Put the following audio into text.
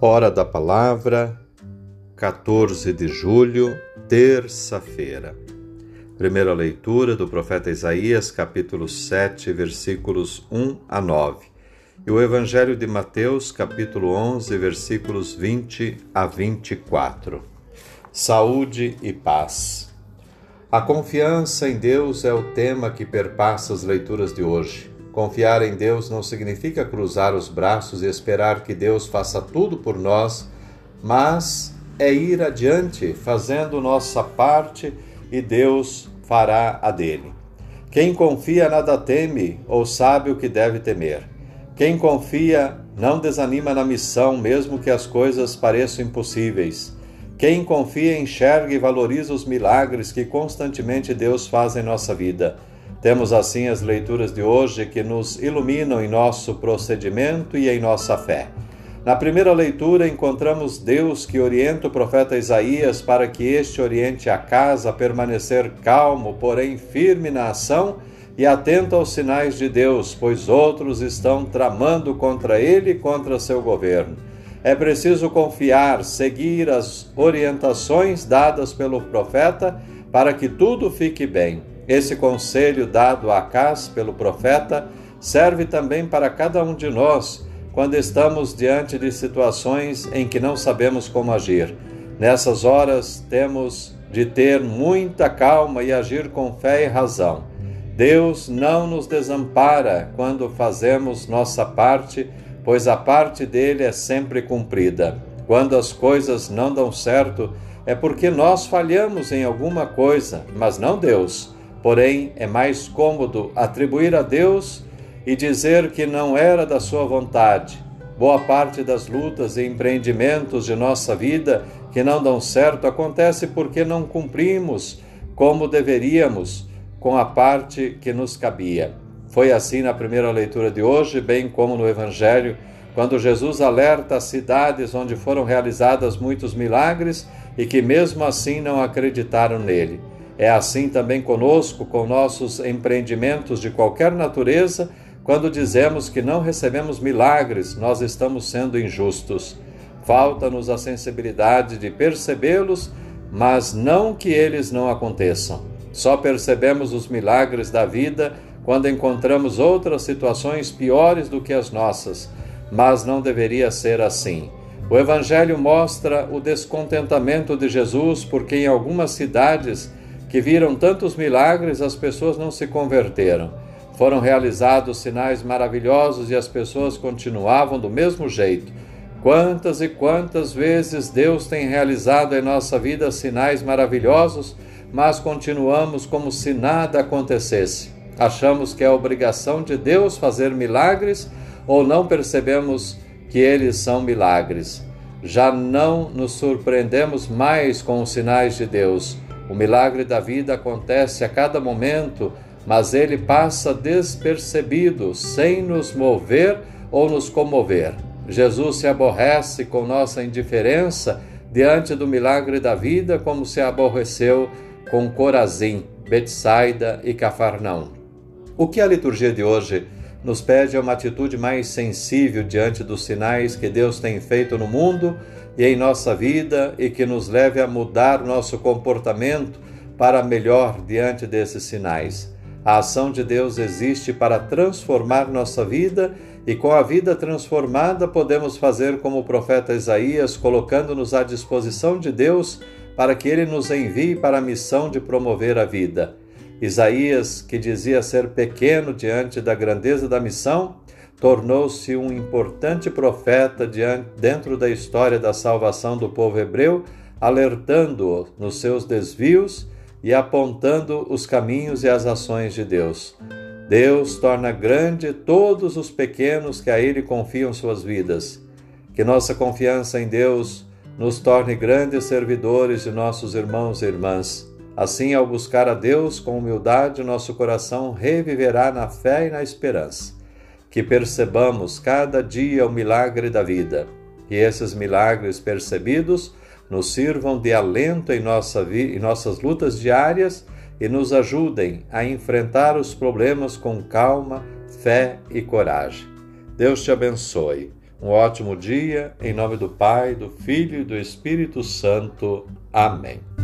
Hora da Palavra, 14 de julho, terça-feira. Primeira leitura do profeta Isaías, capítulo 7, versículos 1 a 9. E o Evangelho de Mateus, capítulo 11, versículos 20 a 24. Saúde e paz. A confiança em Deus é o tema que perpassa as leituras de hoje. Confiar em Deus não significa cruzar os braços e esperar que Deus faça tudo por nós, mas é ir adiante, fazendo nossa parte e Deus fará a dele. Quem confia nada teme ou sabe o que deve temer. Quem confia não desanima na missão, mesmo que as coisas pareçam impossíveis. Quem confia enxerga e valoriza os milagres que constantemente Deus faz em nossa vida. Temos assim as leituras de hoje que nos iluminam em nosso procedimento e em nossa fé. Na primeira leitura, encontramos Deus que orienta o profeta Isaías para que este oriente a casa a permanecer calmo, porém firme na ação e atento aos sinais de Deus, pois outros estão tramando contra ele e contra seu governo. É preciso confiar, seguir as orientações dadas pelo profeta para que tudo fique bem. Esse conselho dado a Acás pelo profeta serve também para cada um de nós quando estamos diante de situações em que não sabemos como agir. Nessas horas temos de ter muita calma e agir com fé e razão. Deus não nos desampara quando fazemos nossa parte, pois a parte dele é sempre cumprida. Quando as coisas não dão certo, é porque nós falhamos em alguma coisa, mas não Deus. Porém, é mais cômodo atribuir a Deus e dizer que não era da sua vontade. Boa parte das lutas e empreendimentos de nossa vida que não dão certo acontece porque não cumprimos como deveríamos com a parte que nos cabia. Foi assim na primeira leitura de hoje, bem como no Evangelho, quando Jesus alerta as cidades onde foram realizadas muitos milagres e que mesmo assim não acreditaram nele. É assim também conosco, com nossos empreendimentos de qualquer natureza, quando dizemos que não recebemos milagres, nós estamos sendo injustos. Falta-nos a sensibilidade de percebê-los, mas não que eles não aconteçam. Só percebemos os milagres da vida quando encontramos outras situações piores do que as nossas, mas não deveria ser assim. O Evangelho mostra o descontentamento de Jesus porque em algumas cidades que viram tantos milagres, as pessoas não se converteram. Foram realizados sinais maravilhosos e as pessoas continuavam do mesmo jeito. Quantas e quantas vezes Deus tem realizado em nossa vida sinais maravilhosos, mas continuamos como se nada acontecesse. Achamos que é obrigação de Deus fazer milagres ou não percebemos que eles são milagres. Já não nos surpreendemos mais com os sinais de Deus o milagre da vida acontece a cada momento, mas ele passa despercebido, sem nos mover ou nos comover. Jesus se aborrece com nossa indiferença diante do milagre da vida, como se aborreceu com Corazim, Betsaida e Cafarnaum. O que a liturgia de hoje nos pede uma atitude mais sensível diante dos sinais que Deus tem feito no mundo e em nossa vida e que nos leve a mudar nosso comportamento para melhor diante desses sinais. A ação de Deus existe para transformar nossa vida e com a vida transformada podemos fazer como o profeta Isaías, colocando-nos à disposição de Deus para que ele nos envie para a missão de promover a vida. Isaías, que dizia ser pequeno diante da grandeza da missão, tornou-se um importante profeta dentro da história da salvação do povo hebreu, alertando-o nos seus desvios e apontando os caminhos e as ações de Deus. Deus torna grande todos os pequenos que a Ele confiam suas vidas. Que nossa confiança em Deus nos torne grandes servidores de nossos irmãos e irmãs. Assim, ao buscar a Deus com humildade, nosso coração reviverá na fé e na esperança. Que percebamos cada dia o milagre da vida, que esses milagres percebidos nos sirvam de alento em, nossa em nossas lutas diárias e nos ajudem a enfrentar os problemas com calma, fé e coragem. Deus te abençoe. Um ótimo dia, em nome do Pai, do Filho e do Espírito Santo. Amém.